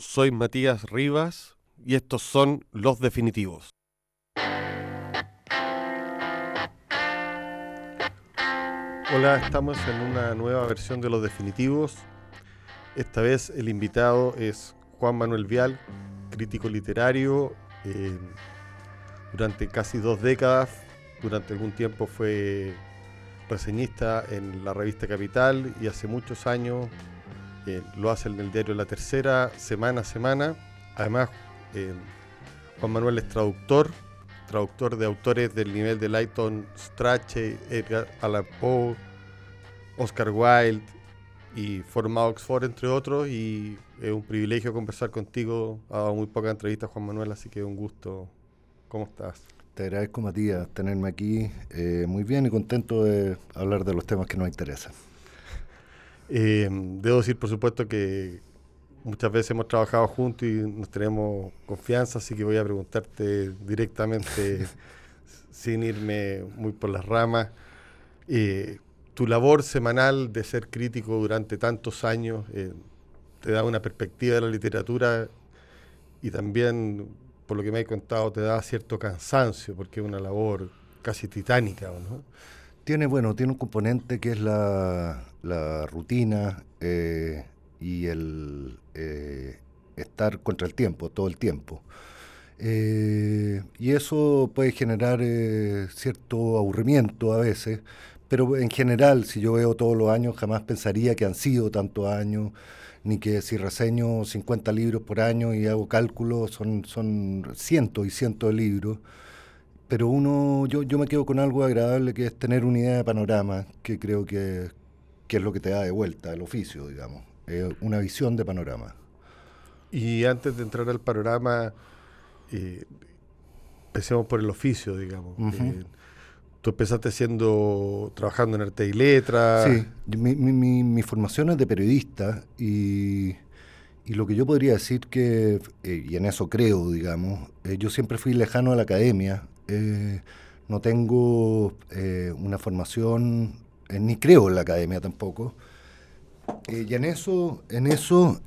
soy Matías Rivas y estos son Los Definitivos. Hola, estamos en una nueva versión de Los Definitivos. Esta vez el invitado es Juan Manuel Vial, crítico literario. Eh, durante casi dos décadas, durante algún tiempo fue reseñista en la revista Capital y hace muchos años lo hace en el diario La Tercera, semana a semana. Además, eh, Juan Manuel es traductor, traductor de autores del nivel de Lighton Strachey, Edgar Allan Poe, Oscar Wilde y formado Oxford, entre otros. Y es un privilegio conversar contigo. Ha dado muy pocas entrevistas, Juan Manuel, así que un gusto. ¿Cómo estás? Te agradezco, Matías, tenerme aquí eh, muy bien y contento de hablar de los temas que nos interesan. Eh, debo decir, por supuesto, que muchas veces hemos trabajado juntos y nos tenemos confianza, así que voy a preguntarte directamente, sin irme muy por las ramas. Eh, tu labor semanal de ser crítico durante tantos años te da una perspectiva de la literatura y también por lo que me has contado, te da cierto cansancio, porque es una labor casi titánica, ¿no? Tiene, bueno, tiene un componente que es la, rutina eh, y el eh, estar contra el tiempo, todo el tiempo. Eh, y eso puede generar cierto aburrimiento a veces, pero en general, si yo veo todos los años, jamás pensaría que han sido tantos años ni que si reseño 50 libros por año y hago cálculos, son, son cientos y cientos de libros. Pero uno, yo, yo me quedo con algo agradable que es tener una idea de panorama, que creo que, es lo que te da de vuelta el oficio, digamos, una visión de panorama. Y antes de entrar al panorama, eh, empecemos por el oficio, digamos. Tú empezaste siendo, trabajando en arte y letra. Sí, mi, mi, mi, formación es de periodista y, y, lo que yo podría decir que, eh, y en eso creo, digamos, yo siempre fui lejano a la academia. Eh, no tengo una formación, ni creo en la academia tampoco. y en eso, en eso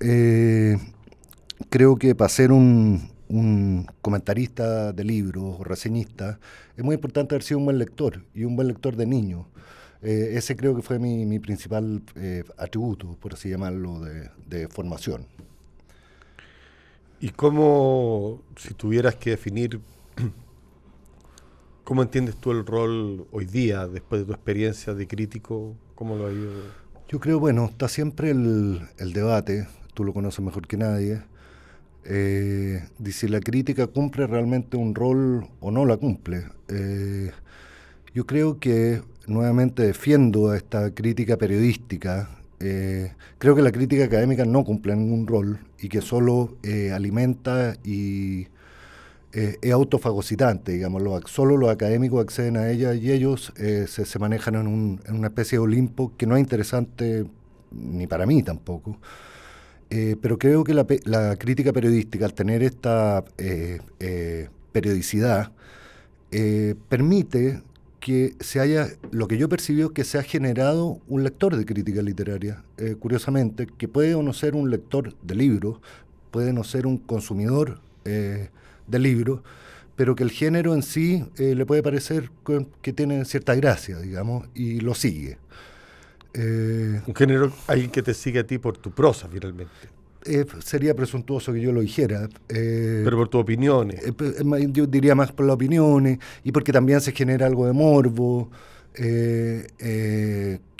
creo que para ser un, un comentarista de libros o reseñista, es muy importante haber sido un buen lector y un buen lector de niños. Eh, ese creo que fue mi, principal eh, atributo, por así llamarlo, de, formación. ¿Y cómo, si tuvieras que definir, cómo entiendes tú el rol hoy día, después de tu experiencia de crítico? ¿Cómo lo ha ido? Yo creo, bueno, está siempre el, el debate, tú lo conoces mejor que nadie, eh, si la crítica cumple realmente un rol o no la cumple. Eh, yo creo que nuevamente defiendo esta crítica periodística. Eh, creo que la crítica académica no cumple ningún rol y que solo eh, alimenta y es autofagocitante, digamos. solo los académicos acceden a ella y ellos se, se, manejan en, un, en una especie de Olimpo que no es interesante ni para mí tampoco. Eh, pero creo que la, crítica periodística, al tener esta eh, eh, periodicidad, permite que se haya, lo que yo percibido es que se ha generado un lector de crítica literaria, curiosamente, que puede o no ser un lector de libros, puede no ser un consumidor de libros, pero que el género en sí le puede parecer que tiene cierta gracia, digamos, y lo sigue. Eh, un género, alguien que te sigue a ti por tu prosa, finalmente. Eh, sería presuntuoso que yo lo dijera. Eh, Pero por tus opiniones. yo diría más por las opiniones y porque también se genera algo de morbo. que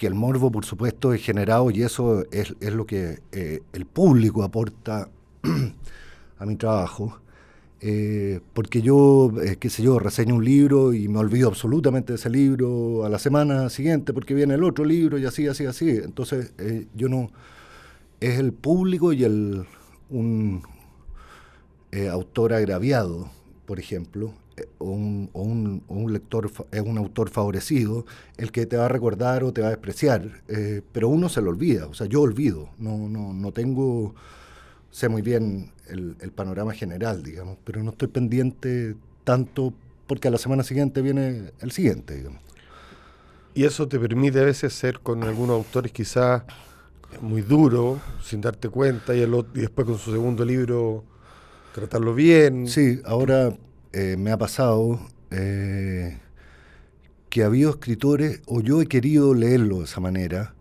el morbo, por supuesto, es generado y eso es, es lo que el público aporta a mi trabajo. Eh, porque yo, eh, qué sé yo, reseño un libro y me olvido absolutamente de ese libro a la semana siguiente porque viene el otro libro y así, así, así. Entonces, eh, yo no. Es el público y el un autor agraviado, por ejemplo, o un, o, un, un, lector, es un autor favorecido, el que te va a recordar o te va a despreciar. pero uno se lo olvida, o sea, yo olvido, no, no, no tengo sé muy bien el, panorama general, digamos, pero no estoy pendiente tanto porque a la semana siguiente viene el siguiente, digamos. Y eso te permite a veces ser con algunos autores quizás muy duro, sin darte cuenta, y, el, y después con su segundo libro tratarlo bien. Sí, ahora eh, me ha pasado eh, que ha habido escritores, o yo he querido leerlo de esa manera,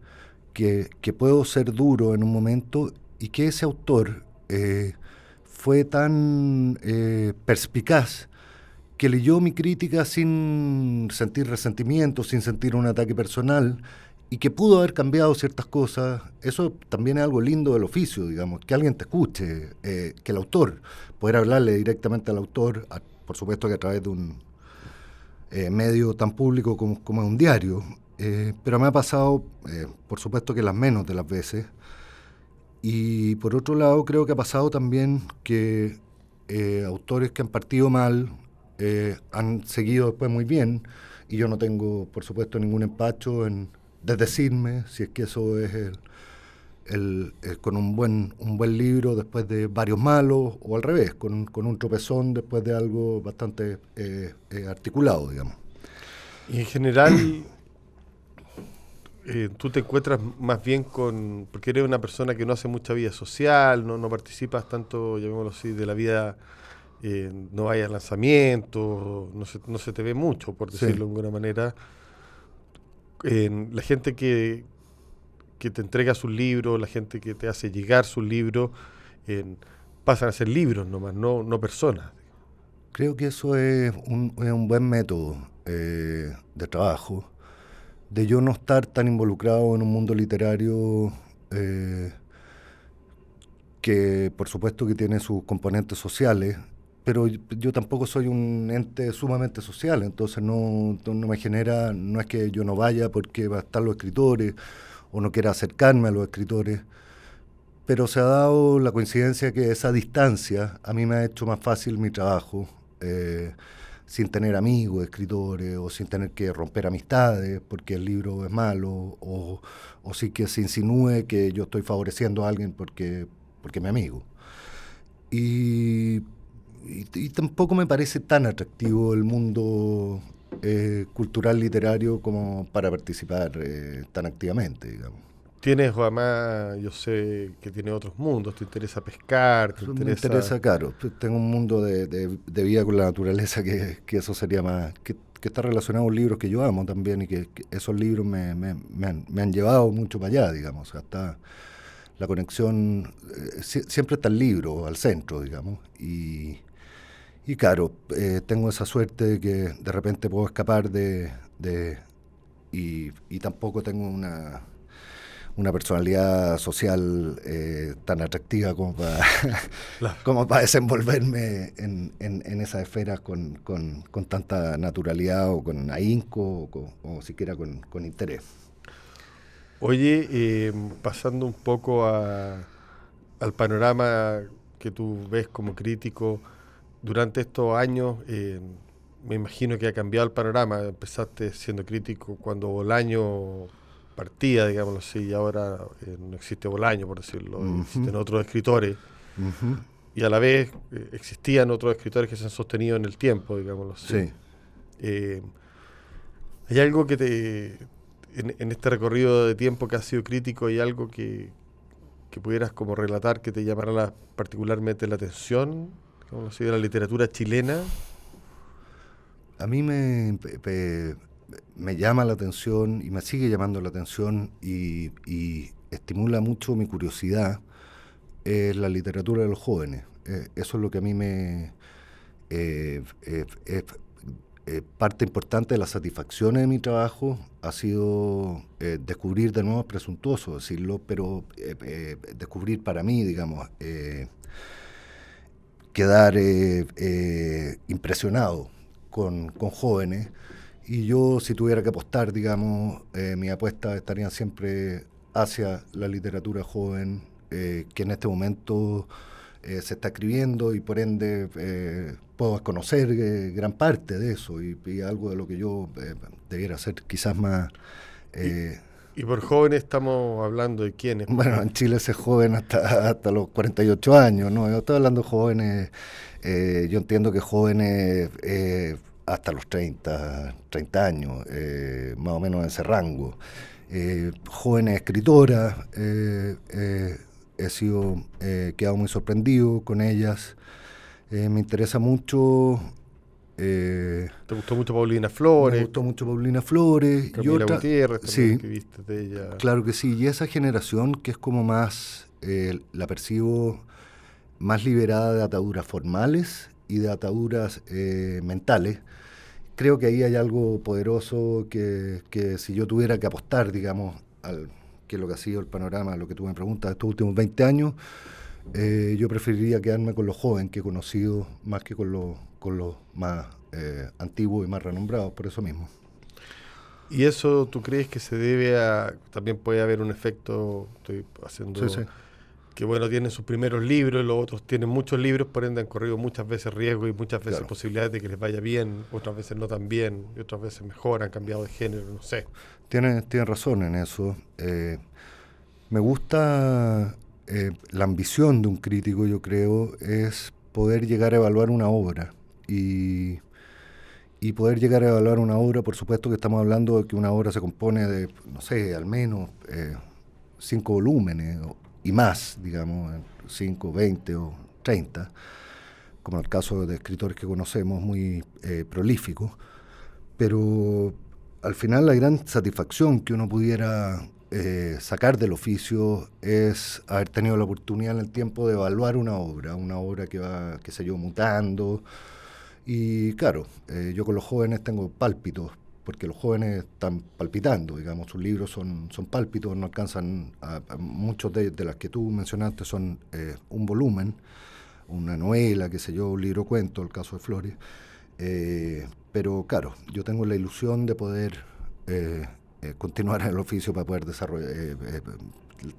que, puedo ser duro en un momento y que ese autor eh, fue tan perspicaz que leyó mi crítica sin sentir resentimiento, sin sentir un ataque personal y que pudo haber cambiado ciertas cosas, eso también es algo lindo del oficio, digamos, que alguien te escuche, eh, que el autor, poder hablarle directamente al autor, por supuesto que a través de un eh, medio tan público como, como un diario, eh, pero me ha pasado, por supuesto que las menos de las veces, y por otro lado creo que ha pasado también que autores que han partido mal han seguido después muy bien, y yo no tengo, por supuesto, ningún empacho en de decirme si es que eso es el, con un buen, un buen libro después de varios malos, o al revés, con, un tropezón después de algo bastante eh, eh, articulado, digamos. Y en general, eh, tú te encuentras más bien con, porque eres una persona que no hace mucha vida social, no, no participas tanto, llamémoslo así, de la vida, no hay lanzamientos, no se, no se te ve mucho, por decirlo de alguna manera. La gente que, que te entrega sus libros, la gente que te hace llegar sus libros, pasan a ser libros nomás, no, no personas. Creo que eso es un, es un buen método eh, de trabajo, de yo no estar tan involucrado en un mundo literario eh, que por supuesto que tiene sus componentes sociales, pero yo tampoco soy un ente sumamente social, entonces no, no, me genera, no es que yo no vaya porque va a estar los escritores o no quiera acercarme a los escritores, pero se ha dado la coincidencia que esa distancia a mí me ha hecho más fácil mi trabajo, eh, sin tener amigos, escritores, o sin tener que romper amistades porque el libro es malo, o, o sí que se insinúe que yo estoy favoreciendo a alguien porque, porque mi amigo. Y y, tampoco me parece tan atractivo el mundo eh, cultural literario como para participar eh, tan activamente, digamos. Tienes, además, yo sé que tiene otros mundos, te interesa pescar, te interesa... Me interesa, claro, tengo un mundo de, de, vida con la naturaleza que, que eso sería más, que, que, está relacionado con libros que yo amo también y que, esos libros me, me, me, han, me, han, llevado mucho para allá, digamos, hasta la conexión, eh, siempre está el libro al centro, digamos, y, y claro, eh, tengo esa suerte de que de repente puedo escapar de... y, tampoco tengo una, una personalidad social eh, tan atractiva como para, como para desenvolverme en, en, esas esferas con, tanta naturalidad o con ahínco o, siquiera con, interés. Oye, eh, pasando un poco a, al panorama que tú ves como crítico, durante estos años eh, me imagino que ha cambiado el panorama. Empezaste siendo crítico cuando Bolaño partía, digámoslo así, y ahora eh, no existe Bolaño, por decirlo, existen otros escritores. Y a la vez eh, existían otros escritores que se han sostenido en el tiempo, digámoslo así. Sí. ¿Hay algo que te, en, este recorrido de tiempo que has sido crítico, hay algo que, que pudieras como relatar que te llamara particularmente la atención ¿Cómo de la literatura chilena? A mí me, me, llama la atención y me sigue llamando la atención y, estimula mucho mi curiosidad es la literatura de los jóvenes. Eh, eso es lo que a mí me... Eh, eh, parte importante de las satisfacciones de mi trabajo ha sido descubrir de nuevo, es presuntuoso decirlo, pero descubrir para mí, digamos, quedar impresionado con, jóvenes. Y yo, si tuviera que apostar, digamos, eh, mi apuesta estaría siempre hacia la literatura joven, que en este momento se está escribiendo y por ende puedo conocer gran parte de eso y, y, algo de lo que yo debiera ser quizás más... ¿Y por jóvenes estamos hablando de quiénes? Bueno, en Chile se joven hasta, hasta los 48 años, ¿no? Yo estoy hablando de jóvenes, eh, yo entiendo que jóvenes eh, hasta los 30, 30 años, eh, más o menos en ese rango. jóvenes escritoras, he sido, quedado muy sorprendido con ellas. me interesa mucho ¿Te gustó mucho Paulina Flores? Me gustó mucho Paulina Flores. y otra, Gutiérrez sí, que viste de ella. Claro que sí. Y esa generación que es como más, la percibo más liberada de ataduras formales y de ataduras eh, mentales. Creo que ahí hay algo poderoso que, si yo tuviera que apostar, digamos, al que es lo que ha sido el panorama, lo que tú me preguntas, estos últimos 20 años, eh, yo preferiría quedarme con los jóvenes que he conocido más que con los, con los más eh, antiguos y más renombrados, por eso mismo. ¿Y eso tú crees que se debe a, también puede haber un efecto, estoy haciendo... Sí, sí que bueno, tienen sus primeros libros, los otros tienen muchos libros, por ende han corrido muchas veces riesgo y muchas veces posibilidades de que les vaya bien, otras veces no tan bien, y otras veces mejor, han cambiado de género, no sé. Tiene, tiene razón en eso. Eh, me gusta eh, la ambición de un crítico, yo creo, es poder llegar a evaluar una obra. Y, y poder llegar a evaluar una obra, por supuesto que estamos hablando de que una obra se compone de, no sé, al menos eh, cinco volúmenes y más, digamos, 5, 20 o 30, como en el caso de escritores que conocemos muy eh, prolíficos, pero al final la gran satisfacción que uno pudiera eh, sacar del oficio es haber tenido la oportunidad en el tiempo de evaluar una obra, una obra que va, qué mutando. Y claro, eh, yo con los jóvenes tengo pálpitos porque los jóvenes están palpitando, digamos, sus libros son, son pálpitos, no alcanzan, a, muchos de, las que tú mencionaste son eh, un volumen, una novela, qué sé yo, un libro cuento, el caso de Flores, eh, pero claro, yo tengo la ilusión de poder eh, continuar en el oficio para poder desarrollar,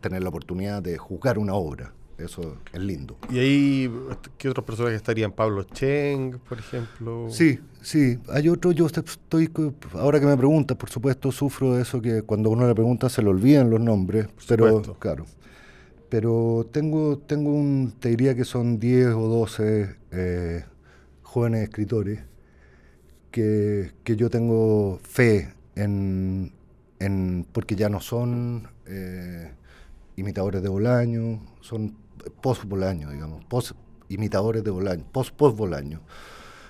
tener la oportunidad de juzgar una obra. Eso es lindo. ¿Y ahí qué otros personajes estarían? Pablo Cheng, por ejemplo. Sí, sí. Hay otro, yo estoy, ahora que me preguntas, por supuesto, sufro de eso que cuando uno le pregunta se le olvidan los nombres, pero claro. Pero tengo, tengo un, te diría que son 10 o 12 eh, jóvenes escritores que, yo tengo fe en, en, porque ya no son eh, imitadores de Bolaño, son post-Bolaño, digamos, post-imitadores de Bolaño, post-post-Bolaño.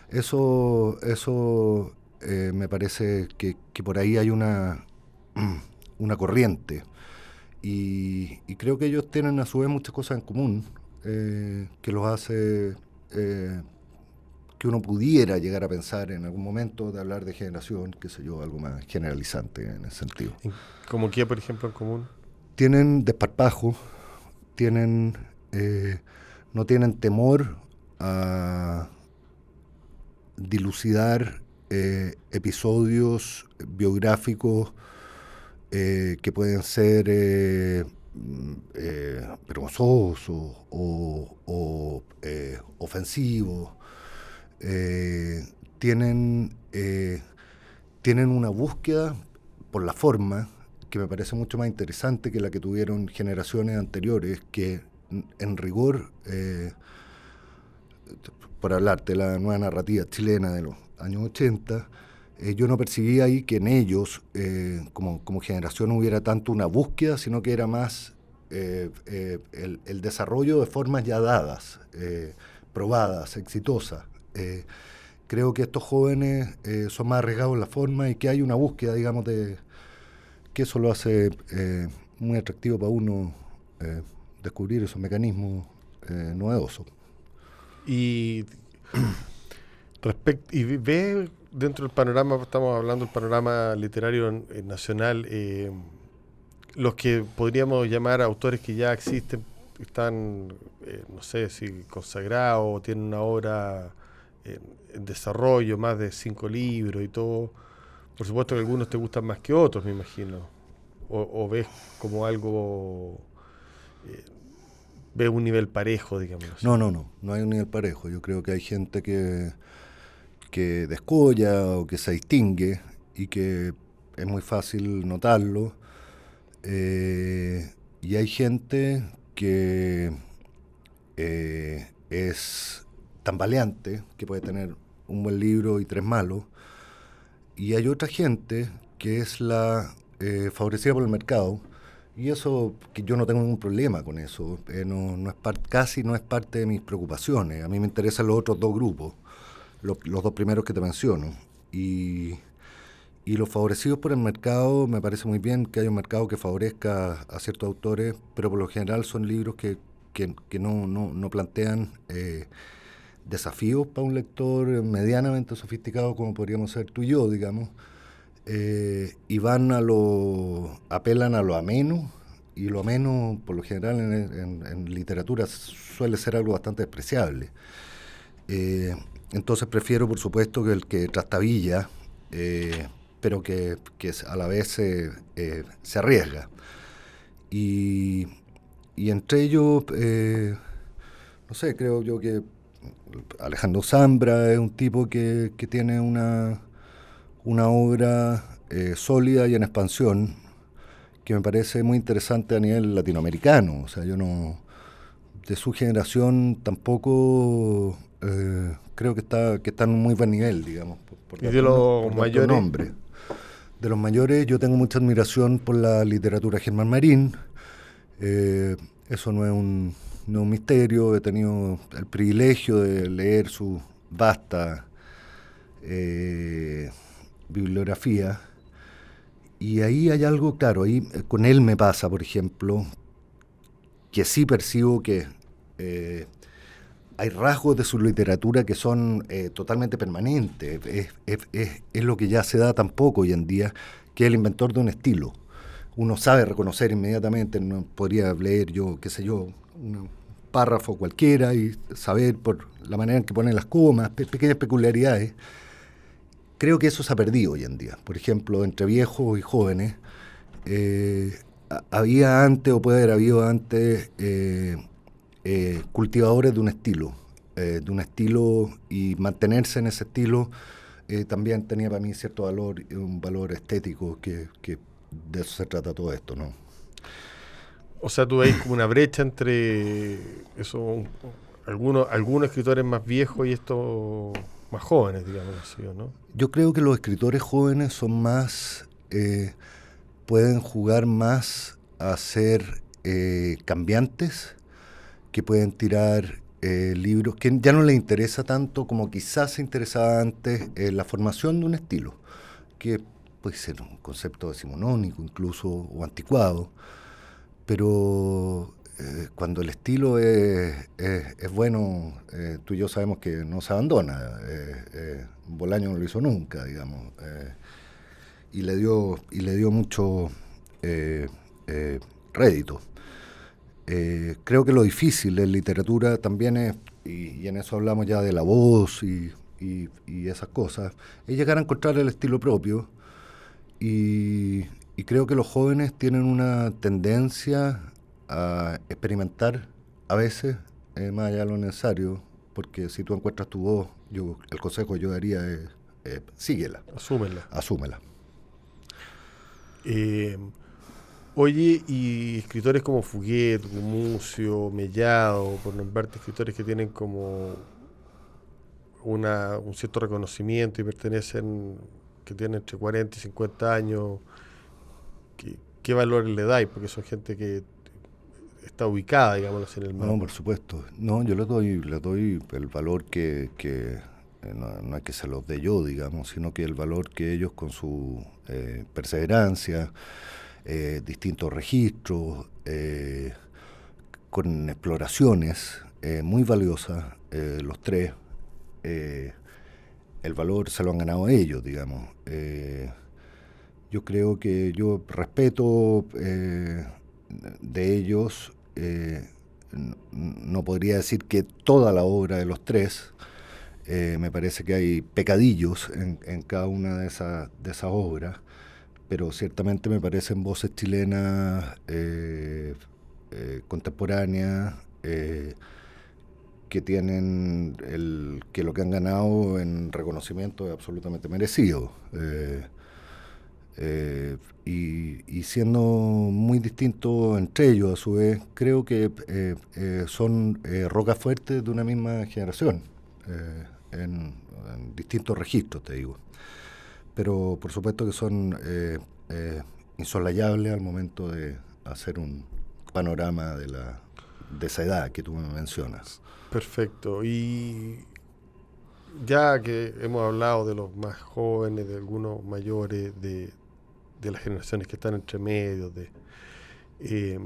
Eso, eso eh, me parece que, por ahí hay una, una corriente. Y, creo que ellos tienen a su vez muchas cosas en común eh, que los hace eh, que uno pudiera llegar a pensar en algún momento de hablar de generación, qué sé yo, algo más generalizante en ese sentido. ¿Como qué, por ejemplo, en común? Tienen desparpajo, tienen eh, no tienen temor a dilucidar eh, episodios biográficos eh, que pueden ser vergonzosos o, ofensivos. tienen, tienen una búsqueda por la forma que me parece mucho más interesante que la que tuvieron generaciones anteriores, que en rigor, eh, por hablarte de la nueva narrativa chilena de los años 80, eh, yo no percibía ahí que en ellos, eh, como, como, generación, hubiera tanto una búsqueda, sino que era más el, el, desarrollo de formas ya dadas, probadas, exitosas. creo que estos jóvenes son más arriesgados en la forma y que hay una búsqueda, digamos, de que eso lo hace muy atractivo para uno descubrir esos mecanismos eh, novedosos. Y, y ve dentro del panorama, estamos hablando del panorama literario nacional, eh, los que podríamos llamar autores que ya existen, están, eh, no sé si consagrados, o tienen una obra en desarrollo, más de cinco libros y todo. Por supuesto que algunos te gustan más que otros, me imagino. O, ves como algo ve un nivel parejo, digamos. No, no, no, no hay un nivel parejo. Yo creo que hay gente que, que descolla o que se distingue y que es muy fácil notarlo. Eh, y hay gente que eh, es tan valiente que puede tener un buen libro y tres malos. Y hay otra gente que es la favorecida por el mercado. Y eso, que yo no tengo ningún problema con eso, no, no, es casi no es parte de mis preocupaciones. A mí me interesan los otros dos grupos, los dos primeros que te menciono. Y, y los favorecidos por el mercado, me parece muy bien que haya un mercado que favorezca a ciertos autores, pero por lo general son libros que, que, no, no, no, plantean eh, desafíos para un lector medianamente sofisticado como podríamos ser tú y yo, digamos, eh, y van a lo, apelan a lo ameno, y lo ameno, por lo general, en, literatura suele ser algo bastante despreciable. Eh, entonces prefiero, por supuesto, que el que trastabilla, pero que, a la vez se, eh, se arriesga. Y, entre ellos, eh, no sé, creo yo que Alejandro Zambra es un tipo que, tiene una, una obra eh, sólida y en expansión que me parece muy interesante a nivel latinoamericano. O sea, yo no. de su generación tampoco creo que está que está en un muy buen nivel, digamos. Por, y de los mayores. De los mayores yo tengo mucha admiración por la literatura Germán Marín. Eh, eso no es, un, misterio, he tenido el privilegio de leer su vasta eh, bibliografía. Y ahí hay algo, claro, ahí eh, con él me pasa, por ejemplo, que sí percibo que hay rasgos de su literatura que son eh, totalmente permanentes. Es, lo que ya se da tampoco hoy en día, que es el inventor de un estilo. Uno sabe reconocer inmediatamente, no podría leer yo, qué sé yo, un párrafo cualquiera y saber por la manera en que ponen las comas, pequeñas peculiaridades. Creo que eso se ha perdido hoy en día. Por ejemplo, entre viejos y jóvenes, eh, había antes o puede haber habido antes eh, eh, cultivadores de un estilo, de un estilo y mantenerse en ese estilo también tenía para mí cierto valor, un valor estético que, de eso se trata todo esto, ¿no? O sea, tú veis como una brecha entre eso, algunos, algunos escritores más viejos y estos más jóvenes, digamos así, ¿no? Yo creo que los escritores jóvenes son más, pueden jugar más a ser cambiantes que pueden tirar eh, libros que ya no les interesa tanto como quizás se interesaba antes eh, la formación de un estilo, que puede ser un concepto decimonónico incluso o anticuado, pero eh, cuando el estilo es, es, bueno, tú y yo sabemos que no se abandona. Bolaño no lo hizo nunca, digamos, y le dio y le dio mucho rédito. Eh, creo que lo difícil en literatura también es, y, en eso hablamos ya de la voz y, esas cosas, es llegar a encontrar el estilo propio. Y, creo que los jóvenes tienen una tendencia a experimentar a veces, eh, más allá de lo necesario, porque si tú encuentras tu voz, yo, el consejo que yo daría es eh, síguela. Asúmela. Asúmela. Eh, Oye, y escritores como Fuguet, Gumucio, Mellado, por nombrarte escritores que tienen como una, un cierto reconocimiento y pertenecen, que tienen entre 40 y 50 años, ¿qué, qué valores le dais? Porque son gente que está ubicada, digamos, en el mundo. No, por supuesto. No, yo le doy, le doy el valor que, que eh, no, es que se los dé yo, digamos, sino que el valor que ellos con su eh, perseverancia, eh, distintos registros, eh, con exploraciones muy valiosas, los tres. el valor se lo han ganado ellos, digamos. yo creo que yo respeto de ellos, no podría decir que toda la obra de los tres, me parece que hay pecadillos en, cada una de, esas de esas obras, pero ciertamente me parecen voces chilenas eh, eh, contemporáneas eh, que tienen el que lo que han ganado en reconocimiento es absolutamente merecido. Y, siendo muy distintos entre ellos, a su vez, creo que son rocas fuertes de una misma generación, en distintos registros, te digo pero por supuesto que son eh, eh, insolayable al momento de hacer un panorama de, la, de esa edad que tú me mencionas. Perfecto. Y ya que hemos hablado de los más jóvenes, de algunos mayores, de, las generaciones que están entre medios, de, eh,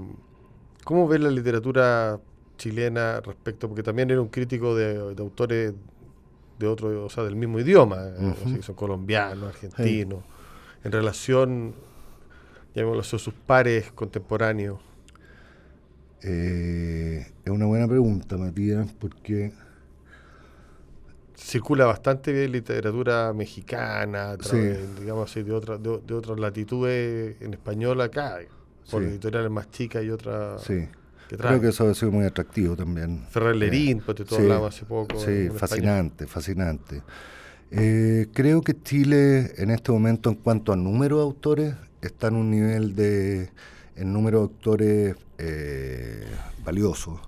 ¿cómo ves la literatura chilena respecto? Porque también era un crítico de, autores de otro, o sea, del mismo idioma, eh, son colombianos, argentinos, en relación, llamémoslo, a sus pares contemporáneos. Eh, es una buena pregunta, Matías, porque circula bastante bien literatura mexicana, digamos así, de, otra, de, otras latitudes en español acá, por editoriales más chicas y otras. Sí. Creo que eso ha sido muy atractivo también. Ferrer Lerín, pues te hablamos hace poco. Sí, fascinante, fascinante. Eh, creo que Chile en este momento en cuanto a número de autores está en un nivel de, en número de autores eh, valioso.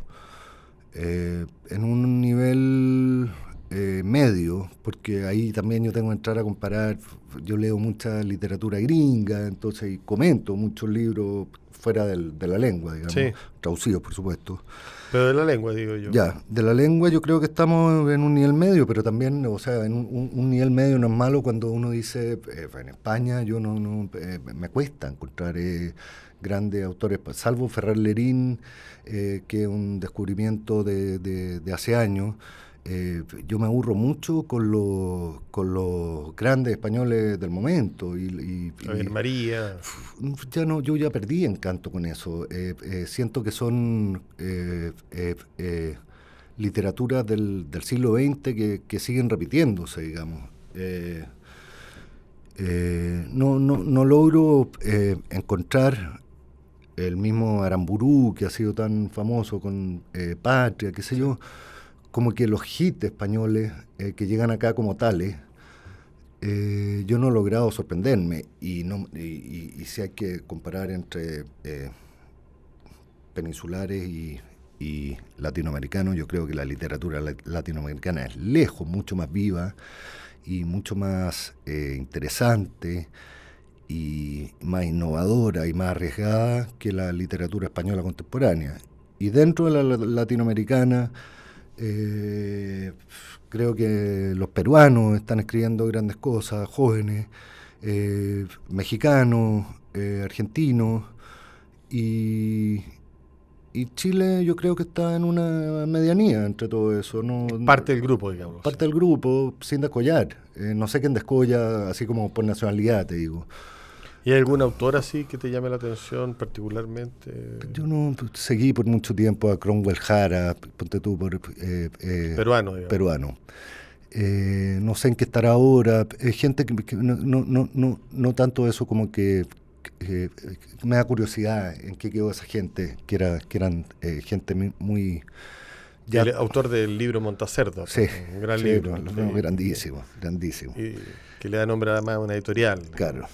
Eh, en un nivel eh, medio, porque ahí también yo tengo que entrar a comparar, yo leo mucha literatura gringa, entonces y comento muchos libros fuera del, de la lengua, digamos, traducidos por supuesto. Pero de la lengua, digo yo. Ya, de la lengua yo creo que estamos en un nivel medio, pero también, o sea, en un, nivel medio no es malo cuando uno dice, eh, en España yo no, no eh, me cuesta encontrar grandes autores, salvo Ferrer Lerín, que es un descubrimiento de, de hace años. Eh, yo me aburro mucho con los, con los grandes españoles del momento. Y, María. Ya no, yo ya perdí encanto con eso. Eh, eh, siento que son literaturas del, siglo XX que, siguen repitiéndose, digamos. no, no, no logro encontrar el mismo Aramburú que ha sido tan famoso con Patria, qué sé yo como que los hits españoles eh, que llegan acá como tales, eh, yo no he logrado sorprenderme. Y, no, y, si hay que comparar entre eh, peninsulares y, latinoamericanos, yo creo que la literatura latinoamericana es lejos, mucho más viva y mucho más interesante y más innovadora y más arriesgada que la literatura española contemporánea. Y dentro de la latinoamericana, eh, creo que los peruanos están escribiendo grandes cosas, jóvenes, eh, mexicanos, eh, argentinos, y, Chile yo creo que está en una medianía entre todo eso. No, parte del grupo, digamos. Parte del grupo, sin descollar. no sé quién descolla, así como por nacionalidad, te digo. ¿Y hay algún autor así que te llame la atención particularmente? Yo no seguí por mucho tiempo a Cromwell Jara, ponte tú por... Eh, eh, peruano. Peruano. Eh, no sé en qué estará ahora. gente que, no, no, no, no, tanto eso como que, me da curiosidad en qué quedó esa gente, que, era, que eran gente muy... Ya, el autor del libro Montacerdo. Sí, un gran libro. grandísimo, grandísimo. Y que le da nombre además a una editorial. Claro.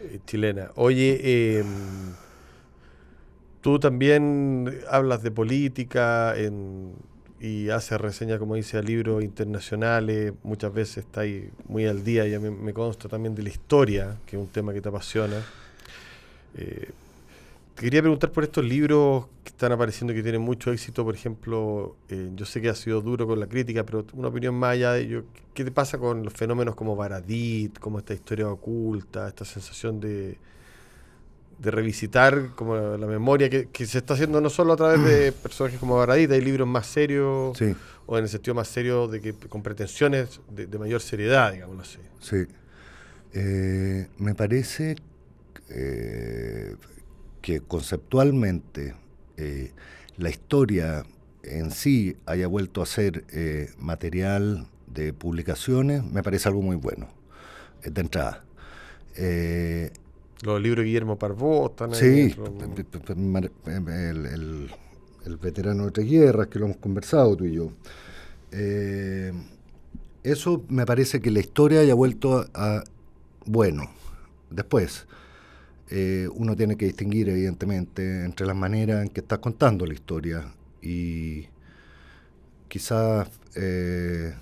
Eh, chilena. Oye, em, tú también hablas de política y haces reseñas, como dice, a libros internacionales. Muchas veces está ahí muy al día y a mí me consta también de la historia, que es un tema que te apasiona. Eh, quería preguntar por estos libros que están apareciendo que tienen mucho éxito. Por ejemplo, eh, yo sé que ha sido duro con la crítica, pero una opinión más allá de ello. ¿Qué te pasa con los fenómenos como Baradit, como esta historia oculta, esta sensación de, de revisitar como la, memoria que, se está haciendo no solo a través de personajes como Baradit, hay libros más serios, o en el sentido más serio de que con pretensiones de, mayor seriedad, digamos así. Sí. Eh, me parece eh, que conceptualmente eh, la historia en sí haya vuelto a ser eh, material de publicaciones, me parece algo muy bueno, eh, de entrada. Los libros de Guillermo Parvó están ahí. Sí, el, veterano de tres guerras, que lo hemos conversado tú y yo. eso me parece que la historia haya vuelto a bueno. Después, eh, uno tiene que distinguir, evidentemente, entre las maneras en que estás contando la historia y quizás eh,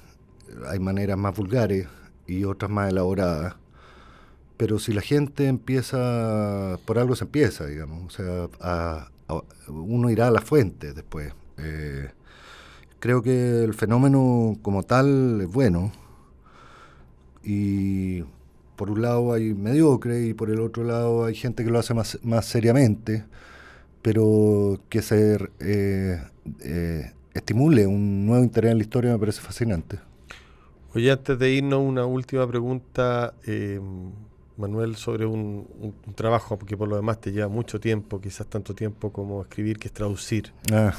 hay maneras más vulgares y otras más elaboradas, pero si la gente empieza, por algo se empieza, digamos, o sea, uno irá a la fuente después. Eh, creo que el fenómeno como tal es bueno y por un lado hay mediocre y por el otro lado hay gente que lo hace más, más seriamente, pero que se eh, eh, estimule un nuevo interés en la historia me parece fascinante. Oye, antes de irnos, una última pregunta. Manuel, sobre un, trabajo que por lo demás te lleva mucho tiempo, quizás tanto tiempo como escribir, que es traducir. Ah.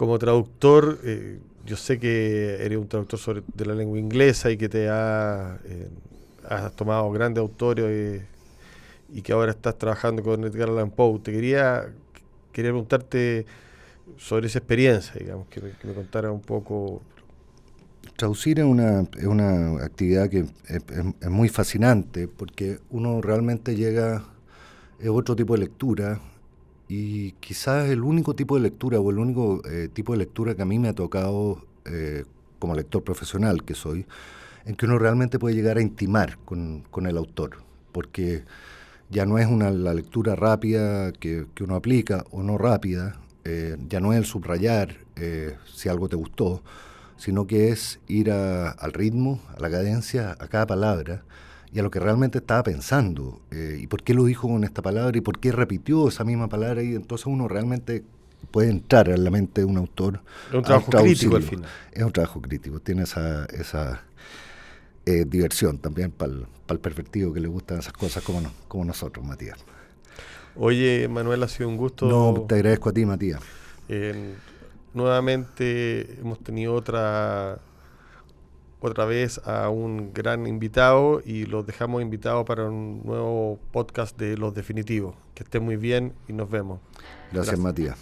Eh, como traductor, eh, yo sé que eres un traductor de la lengua inglesa y que te ha, eh, has tomado grandes autores y que ahora estás trabajando con Edgar Allan Poe. Te quería, quería preguntarte sobre esa experiencia, digamos, que me, que contara un poco Traducir es una, es una actividad que es, muy fascinante porque uno realmente llega a otro tipo de lectura y quizás el único tipo de lectura o el único eh, tipo de lectura que a mí me ha tocado eh, como lector profesional que soy, en que uno realmente puede llegar a intimar con, el autor, porque ya no es una, la lectura rápida que, uno aplica o no rápida, eh, ya no es el subrayar si algo te gustó, sino que es ir al ritmo, a la cadencia, a cada palabra y a lo que realmente estaba pensando eh, y por qué lo dijo con esta palabra y por qué repitió esa misma palabra y entonces uno realmente puede entrar en la mente de un autor. Es un trabajo crítico al final. Es un trabajo crítico, tiene esa, esa eh, diversión también para el, pervertido que le gustan esas cosas como, como nosotros, Matías. Oye, Manuel, ha sido un gusto. No, te agradezco a ti, Matías nuevamente hemos tenido otra otra vez a un gran invitado y los dejamos invitados para un nuevo podcast de Los Definitivos. Que estén muy bien y nos vemos. Gracias. Matías.